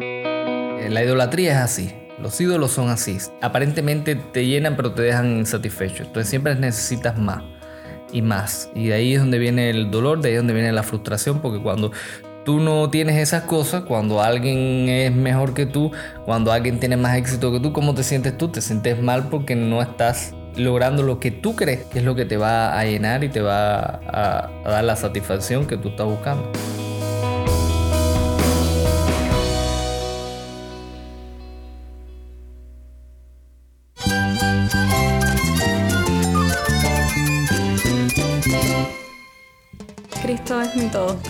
Eh, La idolatría es así. Los ídolos son así. Aparentemente te llenan pero te dejan insatisfecho. Entonces siempre necesitas más y más. Y de ahí es donde viene el dolor, de ahí es donde viene la frustración, porque cuando tú no tienes esas cosas, cuando alguien es mejor que tú, cuando alguien tiene más éxito que tú, ¿cómo te sientes tú? Te sientes mal porque no estás logrando lo que tú crees que es lo que te va a llenar y te va a, a dar la satisfacción que tú estás buscando.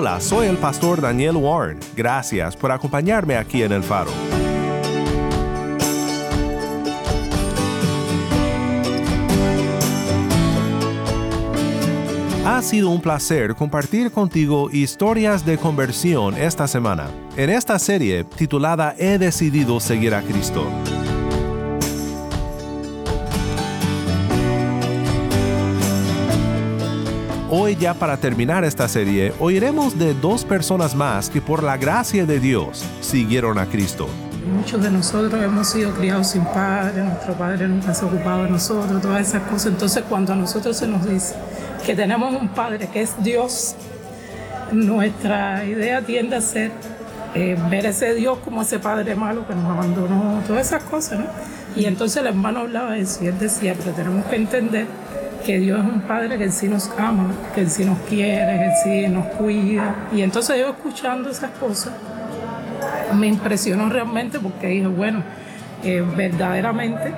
Hola, soy el pastor Daniel Warren. Gracias por acompañarme aquí en El Faro. Ha sido un placer compartir contigo historias de conversión esta semana, en esta serie titulada He decidido seguir a Cristo. Hoy ya para terminar esta serie, oiremos de dos personas más que por la gracia de Dios siguieron a Cristo. Muchos de nosotros hemos sido criados sin padre, nuestro padre nunca se ha ocupado de nosotros, todas esas cosas. Entonces cuando a nosotros se nos dice que tenemos un padre que es Dios, nuestra idea tiende a ser eh, ver ese Dios como ese padre malo que nos abandonó, todas esas cosas, ¿no? Y entonces el hermano hablaba de eso y él tenemos que entender que Dios es un padre que sí nos ama, que sí nos quiere, que sí nos cuida. Y entonces yo escuchando esas cosas, me impresionó realmente porque dije, bueno, eh, verdaderamente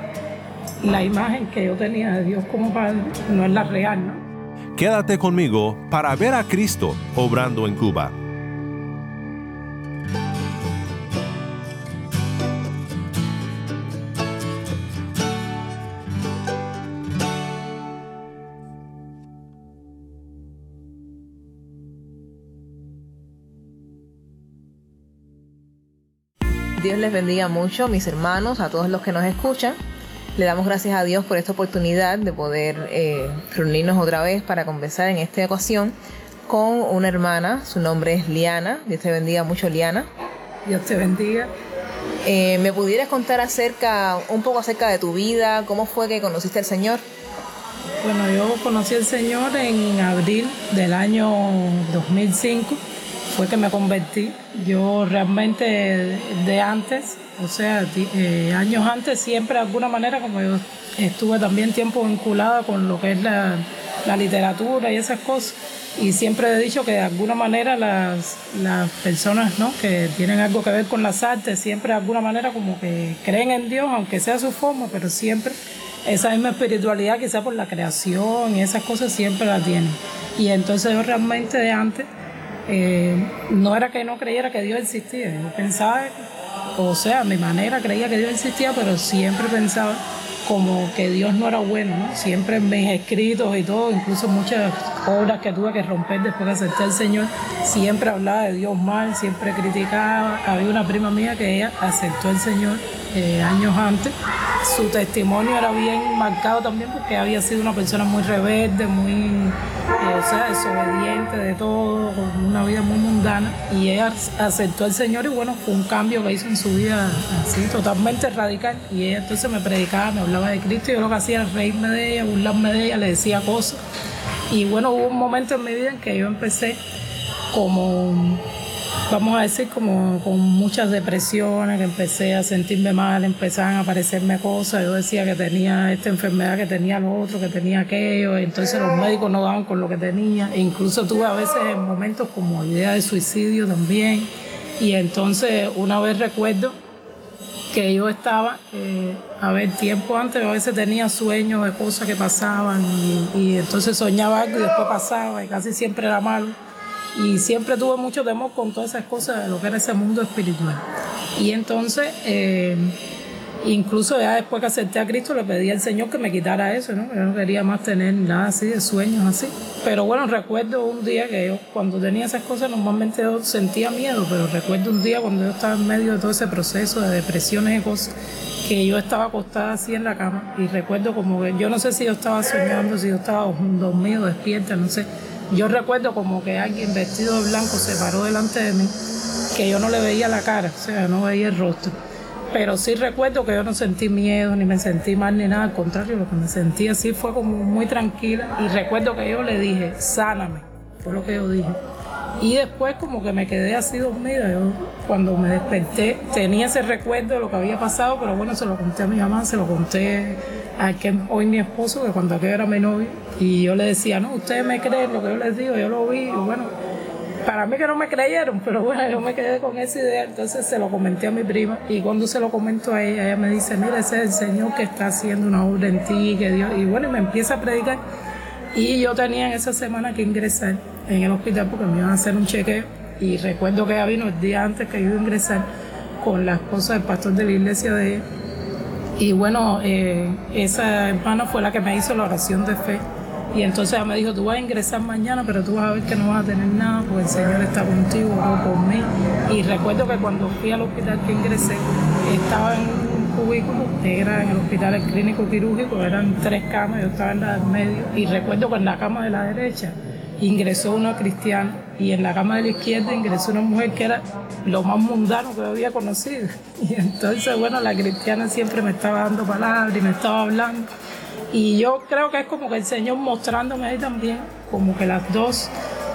la imagen que yo tenía de Dios como Padre no es la real, ¿no? Quédate conmigo para ver a Cristo obrando en Cuba. Les bendiga mucho, mis hermanos, a todos los que nos escuchan. Le damos gracias a Dios por esta oportunidad de poder eh, reunirnos otra vez para conversar en esta ocasión con una hermana. Su nombre es Liana. Dios te bendiga mucho, Liana. Dios te bendiga. Eh, ¿Me pudieras contar acerca, un poco acerca de tu vida? ¿Cómo fue que conociste al Señor? Bueno, yo conocí al Señor en abril del año 2005 fue que me convertí. Yo realmente de antes, o sea, eh, años antes, siempre de alguna manera, como yo estuve también tiempo vinculada con lo que es la, la literatura y esas cosas, y siempre he dicho que de alguna manera las, las personas ¿no? que tienen algo que ver con las artes, siempre de alguna manera como que creen en Dios, aunque sea su forma, pero siempre esa misma espiritualidad, quizá por la creación y esas cosas, siempre la tienen. Y entonces yo realmente de antes eh, no era que no creyera que Dios existía, yo pensaba, o sea, a mi manera creía que Dios existía, pero siempre pensaba como que Dios no era bueno, ¿no? Siempre en mis escritos y todo, incluso muchas obras que tuve que romper después de aceptar al Señor, siempre hablaba de Dios mal, siempre criticaba. Había una prima mía que ella aceptó al Señor eh, años antes. Su testimonio era bien marcado también porque había sido una persona muy rebelde, muy, eh, o sea, desobediente de todo, con una vida muy mundana. Y ella aceptó al Señor y bueno, fue un cambio que hizo en su vida así, totalmente radical. Y ella entonces me predicaba, me hablaba de Cristo yo lo que hacía era reírme de ella, burlarme de ella, le decía cosas. Y bueno, hubo un momento en mi vida en que yo empecé como vamos a decir, como con muchas depresiones, que empecé a sentirme mal, empezaban a aparecerme cosas. Yo decía que tenía esta enfermedad, que tenía lo otro, que tenía aquello. Entonces los médicos no daban con lo que tenía. E incluso tuve a veces momentos como idea de suicidio también. Y entonces una vez recuerdo que yo estaba, eh, a ver, tiempo antes, a veces tenía sueños de cosas que pasaban y, y entonces soñaba algo y después pasaba y casi siempre era malo. Y siempre tuve mucho temor con todas esas cosas de lo que era ese mundo espiritual. Y entonces, eh, incluso ya después que acepté a Cristo, le pedí al Señor que me quitara eso, ¿no? Yo no quería más tener nada así de sueños así. Pero bueno, recuerdo un día que yo, cuando tenía esas cosas, normalmente yo sentía miedo, pero recuerdo un día cuando yo estaba en medio de todo ese proceso de depresiones y cosas, que yo estaba acostada así en la cama y recuerdo como que yo no sé si yo estaba soñando, si yo estaba dormido, despierta, no sé. Yo recuerdo como que alguien vestido de blanco se paró delante de mí, que yo no le veía la cara, o sea, no veía el rostro. Pero sí recuerdo que yo no sentí miedo, ni me sentí mal, ni nada, al contrario, lo que me sentí así fue como muy tranquila. Y recuerdo que yo le dije, sáname, fue lo que yo dije. Y después como que me quedé así dormida. Yo cuando me desperté tenía ese recuerdo de lo que había pasado, pero bueno, se lo conté a mi mamá, se lo conté a quien hoy mi esposo, que cuando aquel era mi novio, y yo le decía, no, ustedes me creen lo que yo les digo, yo lo vi, y bueno, para mí que no me creyeron, pero bueno, yo me quedé con esa idea, entonces se lo comenté a mi prima, y cuando se lo comento a ella, ella me dice, mira, ese es el Señor que está haciendo una obra en ti, que Dios, y bueno, y me empieza a predicar, y yo tenía en esa semana que ingresar en el hospital porque me iban a hacer un chequeo y recuerdo que ella vino el día antes que yo iba a ingresar con la esposa del pastor de la iglesia de ella. Y bueno, eh, esa hermana fue la que me hizo la oración de fe. Y entonces ella me dijo, tú vas a ingresar mañana, pero tú vas a ver que no vas a tener nada, porque el Señor está contigo, oró por mí. Y recuerdo que cuando fui al hospital que ingresé, estaba en un cubículo, era en el hospital el clínico quirúrgico, eran tres camas, yo estaba en la del medio. Y recuerdo que en la cama de la derecha ingresó una cristiana y en la cama de la izquierda ingresó una mujer que era lo más mundano que había conocido. Y entonces, bueno, la cristiana siempre me estaba dando palabras y me estaba hablando. Y yo creo que es como que el Señor mostrándome ahí también, como que las dos,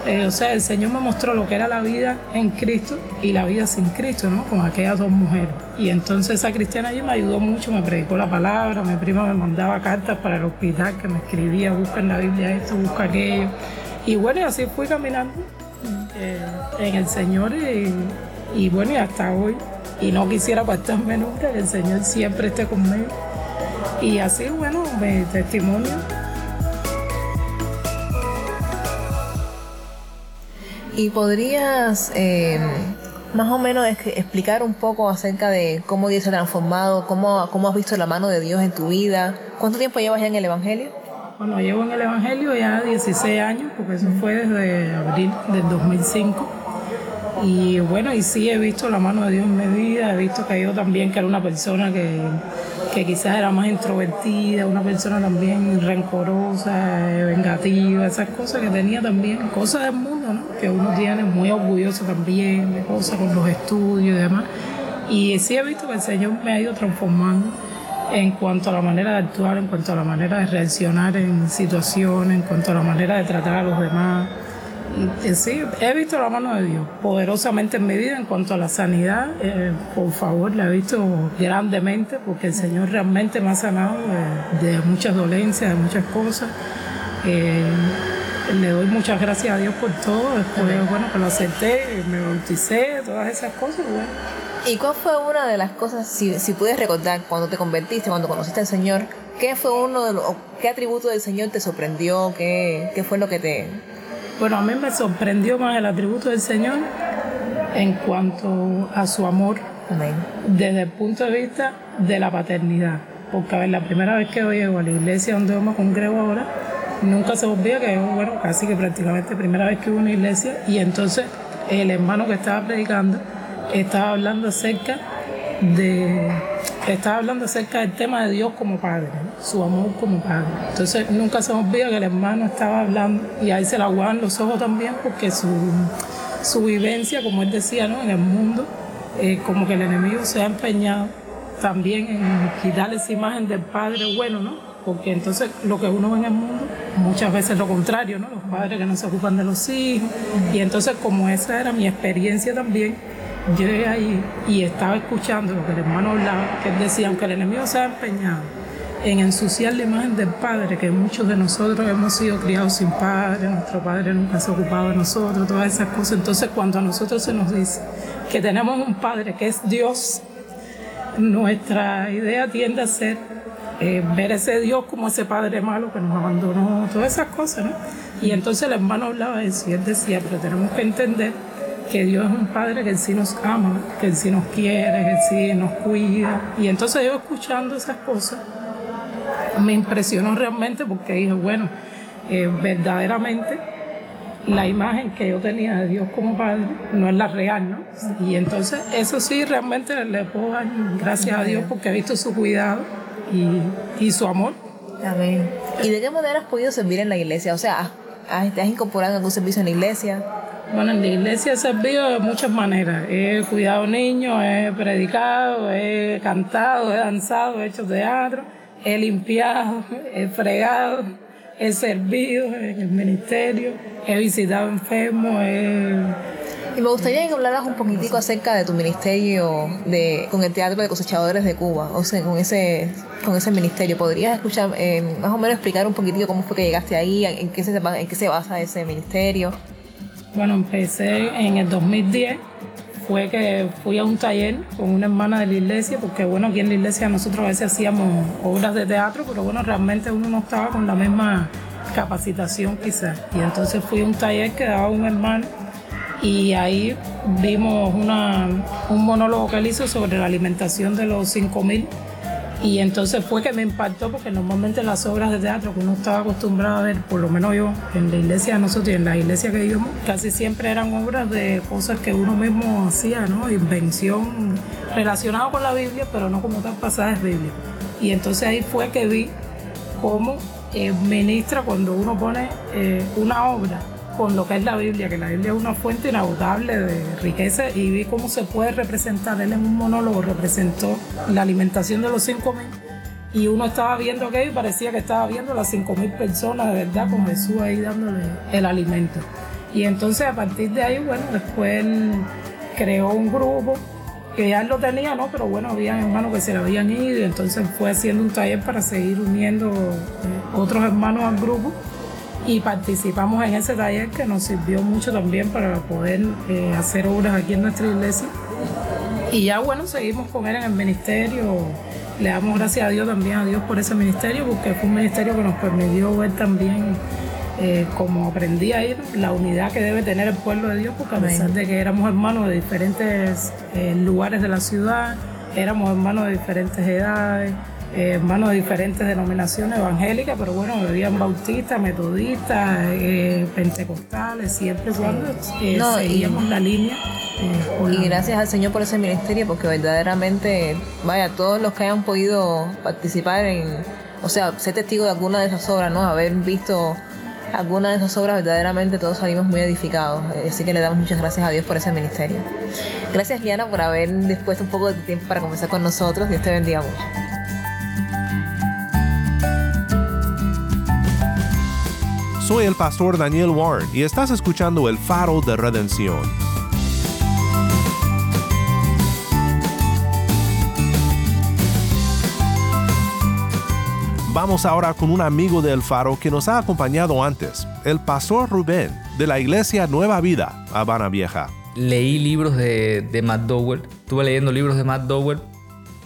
eh, o sea, el Señor me mostró lo que era la vida en Cristo y la vida sin Cristo, ¿no? Con aquellas dos mujeres. Y entonces esa cristiana allí me ayudó mucho, me predicó la palabra, mi prima me mandaba cartas para el hospital que me escribía, busca en la Biblia esto, busca aquello. Y bueno, y así fui caminando eh, en el Señor y, bueno, y hasta hoy. Y no quisiera apartarme nunca, el Señor siempre esté conmigo. Y así, bueno, mi testimonio. ¿Y podrías eh, más o menos explicar un poco acerca de cómo Dios se ha transformado, cómo, cómo has visto la mano de Dios en tu vida? ¿Cuánto tiempo llevas ya en el Evangelio? Bueno, llevo en el Evangelio ya 16 años, porque eso fue desde abril del 2005. Y bueno, y sí he visto la mano de Dios en mi vida, he visto que yo también, que era una persona que, que quizás era más introvertida, una persona también rencorosa, vengativa, esas cosas que tenía también, cosas del mundo, ¿no? Que uno tiene muy orgulloso también, de cosas con los estudios y demás. Y sí he visto que el Señor me ha ido transformando en cuanto a la manera de actuar, en cuanto a la manera de reaccionar en situaciones, en cuanto a la manera de tratar a los demás. Y, sí, he visto la mano de Dios poderosamente en mi vida en cuanto a la sanidad. Eh, por favor, la he visto grandemente porque el Señor realmente me ha sanado de, de muchas dolencias, de muchas cosas. Eh, le doy muchas gracias a Dios por todo. Después, bueno, que lo acepté, me bauticé, todas esas cosas. Bueno. ¿Y cuál fue una de las cosas, si, si puedes recordar, cuando te convertiste, cuando conociste al Señor, qué fue uno de los, qué atributo del Señor te sorprendió, qué, qué fue lo que te... Bueno, a mí me sorprendió más el atributo del Señor en cuanto a su amor, Amén. desde el punto de vista de la paternidad. Porque a ver, la primera vez que yo llego a la iglesia donde yo me congrego ahora, nunca se olvida que bueno, casi que prácticamente primera vez que hubo una iglesia, y entonces el hermano que estaba predicando estaba hablando acerca de estaba hablando acerca del tema de Dios como padre, su amor como padre. Entonces nunca se nos olvida que el hermano estaba hablando y ahí se le aguaban los ojos también porque su, su vivencia, como él decía, ¿no? en el mundo, eh, como que el enemigo se ha empeñado también en quitar esa imagen del padre bueno, ¿no? Porque entonces lo que uno ve en el mundo, muchas veces es lo contrario, ¿no? Los padres que no se ocupan de los hijos. Y entonces como esa era mi experiencia también, yo llegué ahí y estaba escuchando lo que el hermano hablaba, que él decía, aunque el enemigo se ha empeñado en ensuciar la imagen del padre, que muchos de nosotros hemos sido criados sin padre, nuestro padre nunca se ha ocupado de nosotros, todas esas cosas. Entonces cuando a nosotros se nos dice que tenemos un padre que es Dios, nuestra idea tiende a ser eh, ver ese Dios como ese padre malo que nos abandonó, todas esas cosas, ¿no? Y entonces el hermano hablaba de eso y él decía, pero tenemos que entender que Dios es un Padre que en sí nos ama, que en sí nos quiere, que en sí nos cuida. Y entonces yo escuchando esas cosas, me impresionó realmente porque dije, bueno, eh, verdaderamente la imagen que yo tenía de Dios como Padre no es la real, ¿no? Y entonces eso sí, realmente le puedo dar gracias a Dios porque he visto su cuidado y, y su amor. Amén. ¿Y de qué manera has podido servir en la iglesia? O sea, ¿te has incorporado en algún servicio en la iglesia? Bueno, en la iglesia he servido de muchas maneras. He cuidado niños, he predicado, he cantado, he danzado, he hecho teatro, he limpiado, he fregado, he servido en el ministerio, he visitado enfermos, he y me gustaría que hablaras un poquitico acerca de tu ministerio de, con el Teatro de Cosechadores de Cuba, o sea, con ese, con ese ministerio. ¿Podrías escuchar, eh, más o menos explicar un poquitico cómo fue que llegaste ahí, en qué se, en qué se basa ese ministerio? Bueno, empecé en el 2010 fue que fui a un taller con una hermana de la iglesia, porque bueno, aquí en la iglesia nosotros a veces hacíamos obras de teatro, pero bueno, realmente uno no estaba con la misma capacitación quizás. Y entonces fui a un taller que daba un hermano y ahí vimos una, un monólogo que él hizo sobre la alimentación de los 5.000 y entonces fue que me impactó porque normalmente las obras de teatro que uno estaba acostumbrado a ver, por lo menos yo, en la iglesia de nosotros y en la iglesia que íbamos, casi siempre eran obras de cosas que uno mismo hacía, ¿no? Invención relacionada con la Biblia, pero no como tal pasajes bíblicos. Y entonces ahí fue que vi cómo eh, ministra cuando uno pone eh, una obra con lo que es la Biblia, que la Biblia es una fuente inagotable de riqueza y vi cómo se puede representar. Él en un monólogo representó la alimentación de los cinco mil y uno estaba viendo aquello y parecía que estaba viendo las cinco mil personas de verdad con Jesús ahí dándole el alimento. Y entonces a partir de ahí, bueno, después él creó un grupo que ya lo tenía, ¿no? Pero bueno, había hermanos que se le habían ido y entonces fue haciendo un taller para seguir uniendo eh, otros hermanos al grupo y participamos en ese taller que nos sirvió mucho también para poder eh, hacer obras aquí en nuestra iglesia. Y ya bueno, seguimos con él en el ministerio. Le damos gracias a Dios también a Dios por ese ministerio, porque fue un ministerio que nos permitió ver también, eh, como aprendí ahí, la unidad que debe tener el pueblo de Dios, porque a pesar de que éramos hermanos de diferentes eh, lugares de la ciudad, éramos hermanos de diferentes edades, eh, hermanos de diferentes denominaciones evangélicas, pero bueno, habían bautistas, metodistas, eh, pentecostales, siempre cuando eh, seguíamos la línea. y gracias al Señor por ese ministerio, porque verdaderamente, vaya, todos los que hayan podido participar en, o sea, ser testigo de alguna de esas obras, ¿no? Haber visto alguna de esas obras, verdaderamente todos salimos muy edificados. Así que le damos muchas gracias a Dios por ese ministerio. Gracias, Liana, por haber dispuesto un poco de tiempo para conversar con nosotros. Dios te bendiga mucho. Soy el pastor Daniel Warren y estás escuchando el faro de redención. Vamos ahora con un amigo del faro que nos ha acompañado antes, el pastor Rubén de la iglesia Nueva Vida, Habana Vieja. Leí libros de, Matt Dowell, estuve leyendo libros de Matt Dowell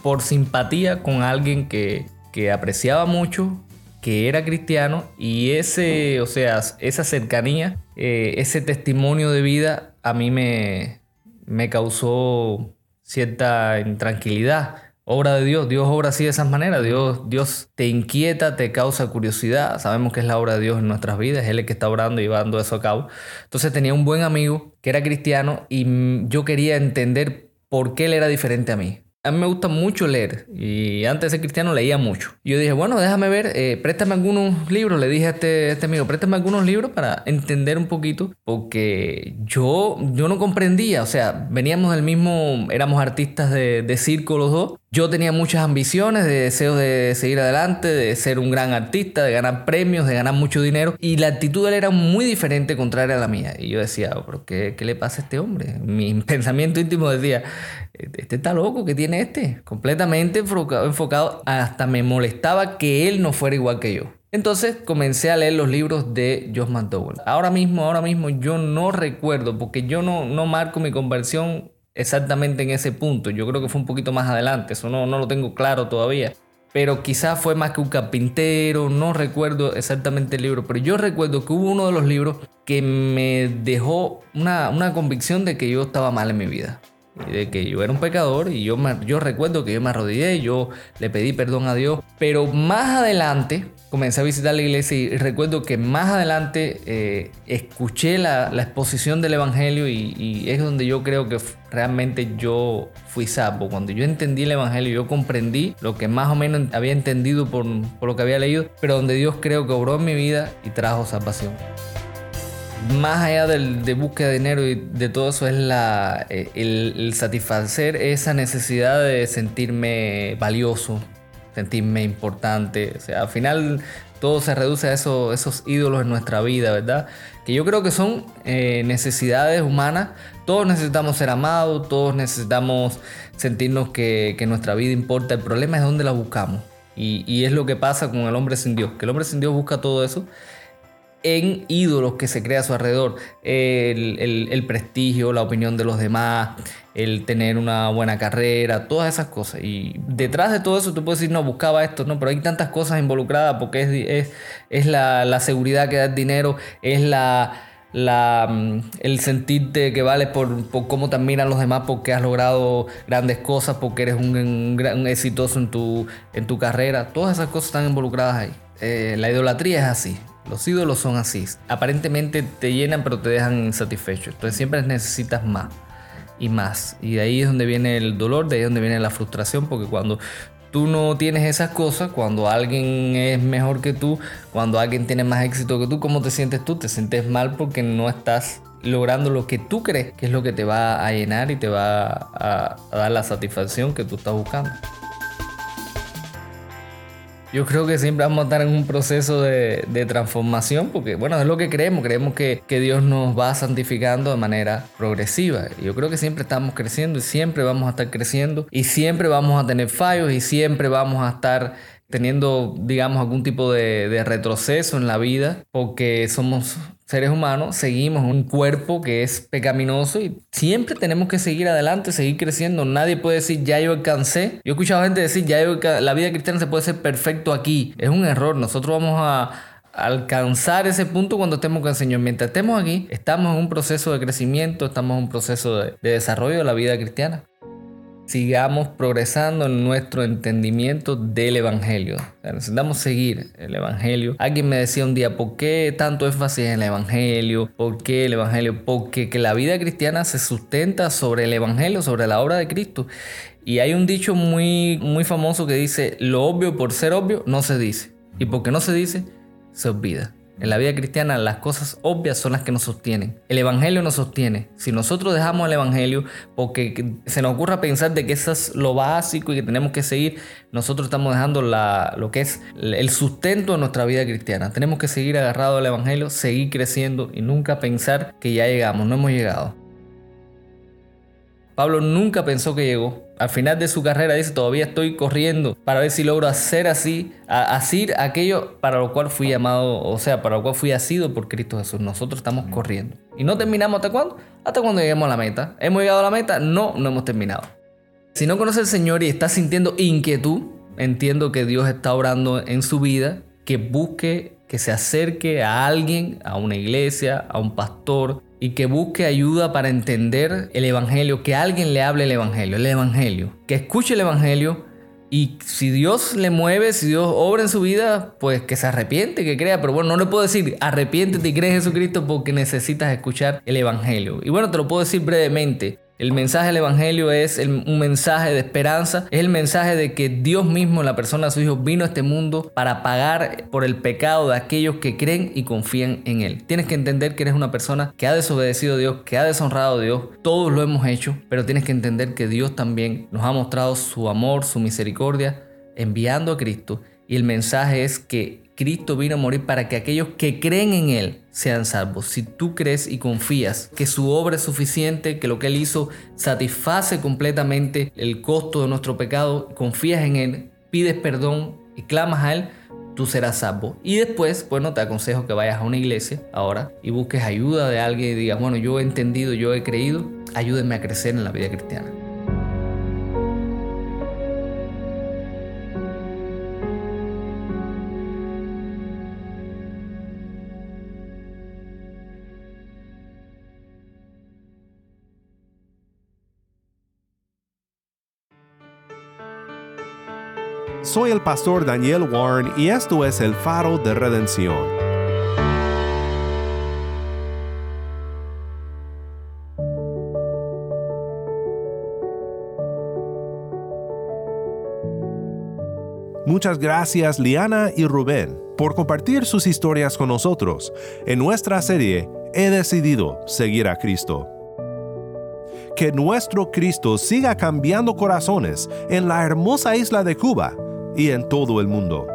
por simpatía con alguien que, que apreciaba mucho que era cristiano y ese, o sea, esa cercanía, eh, ese testimonio de vida a mí me, me causó cierta intranquilidad. Obra de Dios, Dios obra así de esas maneras, Dios, Dios te inquieta, te causa curiosidad, sabemos que es la obra de Dios en nuestras vidas, Él el que está orando y llevando eso a cabo. Entonces tenía un buen amigo que era cristiano y yo quería entender por qué él era diferente a mí. A mí me gusta mucho leer y antes de ser cristiano leía mucho. Yo dije, bueno, déjame ver, eh, préstame algunos libros. Le dije a este, este, amigo, préstame algunos libros para entender un poquito, porque yo, yo no comprendía, o sea, veníamos del mismo, éramos artistas de, de circo los dos. Yo tenía muchas ambiciones, de deseos de seguir adelante, de ser un gran artista, de ganar premios, de ganar mucho dinero. Y la actitud de él era muy diferente, contraria a la mía. Y yo decía, oh, ¿pero qué, qué le pasa a este hombre? Mi pensamiento íntimo decía, este está loco, ¿qué tiene este? Completamente enfocado, hasta me molestaba que él no fuera igual que yo. Entonces comencé a leer los libros de Josh McDowell. Ahora mismo, ahora mismo yo no recuerdo, porque yo no, no marco mi conversión exactamente en ese punto. Yo creo que fue un poquito más adelante, eso no, no lo tengo claro todavía. pero quizás fue más que un carpintero, no recuerdo exactamente el libro, pero yo recuerdo que hubo uno de los libros que me dejó una, una convicción de que yo estaba mal en mi vida de que yo era un pecador y yo, yo recuerdo que yo me arrodillé, yo le pedí perdón a Dios, pero más adelante comencé a visitar la iglesia y recuerdo que más adelante eh, escuché la, exposición del Evangelio y, es donde yo creo que realmente yo fui salvo. Cuando yo entendí el Evangelio, yo comprendí lo que más o menos había entendido por, por lo que había leído, pero donde Dios creo que obró en mi vida y trajo salvación más allá del, de búsqueda de dinero y de todo eso es la, eh, el, satisfacer esa necesidad de sentirme valioso, sentirme importante. O sea, al final todo se reduce a eso, esos ídolos en nuestra vida, ¿verdad? Que yo creo que son eh, necesidades humanas. Todos necesitamos ser amados, todos necesitamos sentirnos que, que nuestra vida importa. El problema es dónde la buscamos. Y, y es lo que pasa con el hombre sin Dios, que el hombre sin Dios busca todo eso en ídolos que se crea a su alrededor. El, prestigio, la opinión de los demás, el tener una buena carrera, todas esas cosas. Y detrás de todo eso tú puedes decir, no, buscaba esto, no, pero hay tantas cosas involucradas porque es, es, la, seguridad que da el dinero, es la... La, mm, el sentirte que vales por, por, cómo te admiran los demás porque has logrado grandes cosas, porque eres un, gran exitoso en tu, en tu carrera. Todas esas cosas están involucradas ahí. Eh, la idolatría es así. Los ídolos son así. Aparentemente te llenan pero te dejan insatisfecho. Entonces siempre necesitas más y más. Y de ahí es donde viene el dolor, de ahí es donde viene la frustración, porque cuando tú no tienes esas cosas, cuando alguien es mejor que tú, cuando alguien tiene más éxito que tú, ¿cómo te sientes tú? Te sientes mal porque no estás logrando lo que tú crees que es lo que te va a llenar y te va a, a dar la satisfacción que tú estás buscando. Yo creo que siempre vamos a estar en un proceso de, transformación porque, bueno, es lo que creemos. Creemos que, que, Dios nos va santificando de manera progresiva. Yo creo que siempre estamos creciendo y siempre vamos a estar creciendo y siempre vamos a tener fallos y siempre vamos a estar teniendo, digamos, algún tipo de, de retroceso en la vida porque somos seres humanos seguimos un cuerpo que es pecaminoso y siempre tenemos que seguir adelante, seguir creciendo. Nadie puede decir ya yo alcancé. Yo he escuchado gente decir ya yo la vida cristiana se puede ser perfecto aquí. Es un error. Nosotros vamos a alcanzar ese punto cuando estemos con el Señor. Mientras estemos aquí, estamos en un proceso de crecimiento, estamos en un proceso de desarrollo de la vida cristiana sigamos progresando en nuestro entendimiento del Evangelio. necesitamos seguir el Evangelio. Alguien me decía un día, ¿por qué tanto énfasis en el Evangelio? ¿Por qué el Evangelio? Porque que la vida cristiana se sustenta sobre el Evangelio, sobre la obra de Cristo. Y hay un dicho muy, muy famoso que dice, lo obvio por ser obvio no se dice. Y porque no se dice, se olvida. En la vida cristiana las cosas obvias son las que nos sostienen. El Evangelio nos sostiene. Si nosotros dejamos el Evangelio porque se nos ocurra pensar de que eso es lo básico y que tenemos que seguir, nosotros estamos dejando lo que es el sustento de nuestra vida cristiana. Tenemos que seguir agarrados al Evangelio, seguir creciendo y nunca pensar que ya llegamos, no hemos llegado. Pablo nunca pensó que llegó. Al final de su carrera dice, todavía estoy corriendo para ver si logro hacer así, hacer aquello para lo cual fui llamado, o sea, para lo cual fui asido por Cristo Jesús. Nosotros estamos corriendo. ¿Y no terminamos hasta cuándo? Hasta cuando lleguemos a la meta. ¿Hemos llegado a la meta? No, no hemos terminado. Si no conoce al Señor y está sintiendo inquietud, entiendo que Dios está orando en su vida, que busque, que se acerque a alguien, a una iglesia, a un pastor, y que busque ayuda para entender el Evangelio, que alguien le hable el Evangelio, el Evangelio, que escuche el Evangelio y si Dios le mueve, si Dios obra en su vida, pues que se arrepiente, que crea. Pero bueno, no le puedo decir arrepiéntete y cree en Jesucristo porque necesitas escuchar el Evangelio. Y bueno, te lo puedo decir brevemente. El mensaje del Evangelio es un mensaje de esperanza, es el mensaje de que Dios mismo, la persona de su Hijo, vino a este mundo para pagar por el pecado de aquellos que creen y confían en Él. Tienes que entender que eres una persona que ha desobedecido a Dios, que ha deshonrado a Dios. Todos lo hemos hecho, pero tienes que entender que Dios también nos ha mostrado su amor, su misericordia, enviando a Cristo. Y el mensaje es que Cristo vino a morir para que aquellos que creen en Él sean salvos. Si tú crees y confías que su obra es suficiente, que lo que Él hizo satisface completamente el costo de nuestro pecado, confías en Él, pides perdón y clamas a Él, tú serás salvo. Y después, bueno, te aconsejo que vayas a una iglesia ahora y busques ayuda de alguien y digas, bueno, yo he entendido, yo he creído, ayúdenme a crecer en la vida cristiana. Soy el pastor Daniel Warren y esto es el faro de redención. Muchas gracias Liana y Rubén por compartir sus historias con nosotros en nuestra serie He decidido seguir a Cristo. Que nuestro Cristo siga cambiando corazones en la hermosa isla de Cuba en todo el mundo.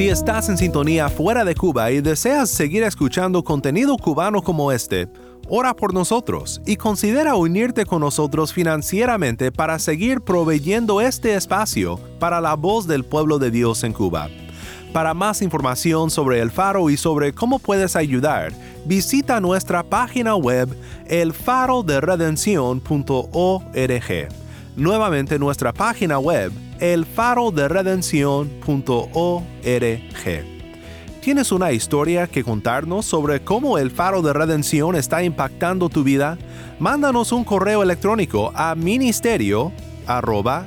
Si estás en sintonía fuera de Cuba y deseas seguir escuchando contenido cubano como este, ora por nosotros y considera unirte con nosotros financieramente para seguir proveyendo este espacio para la voz del pueblo de Dios en Cuba. Para más información sobre el faro y sobre cómo puedes ayudar, visita nuestra página web elfaroderedención.org. Nuevamente nuestra página web elfaroderedención.org. ¿Tienes una historia que contarnos sobre cómo el faro de redención está impactando tu vida? Mándanos un correo electrónico a ministerio arroba.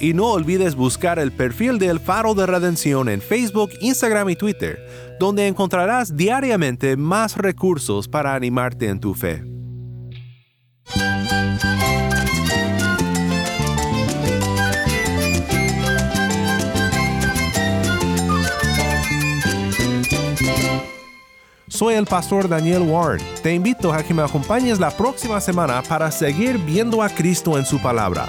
Y no olvides buscar el perfil del Faro de Redención en Facebook, Instagram y Twitter, donde encontrarás diariamente más recursos para animarte en tu fe. Soy el pastor Daniel Warren. Te invito a que me acompañes la próxima semana para seguir viendo a Cristo en su palabra.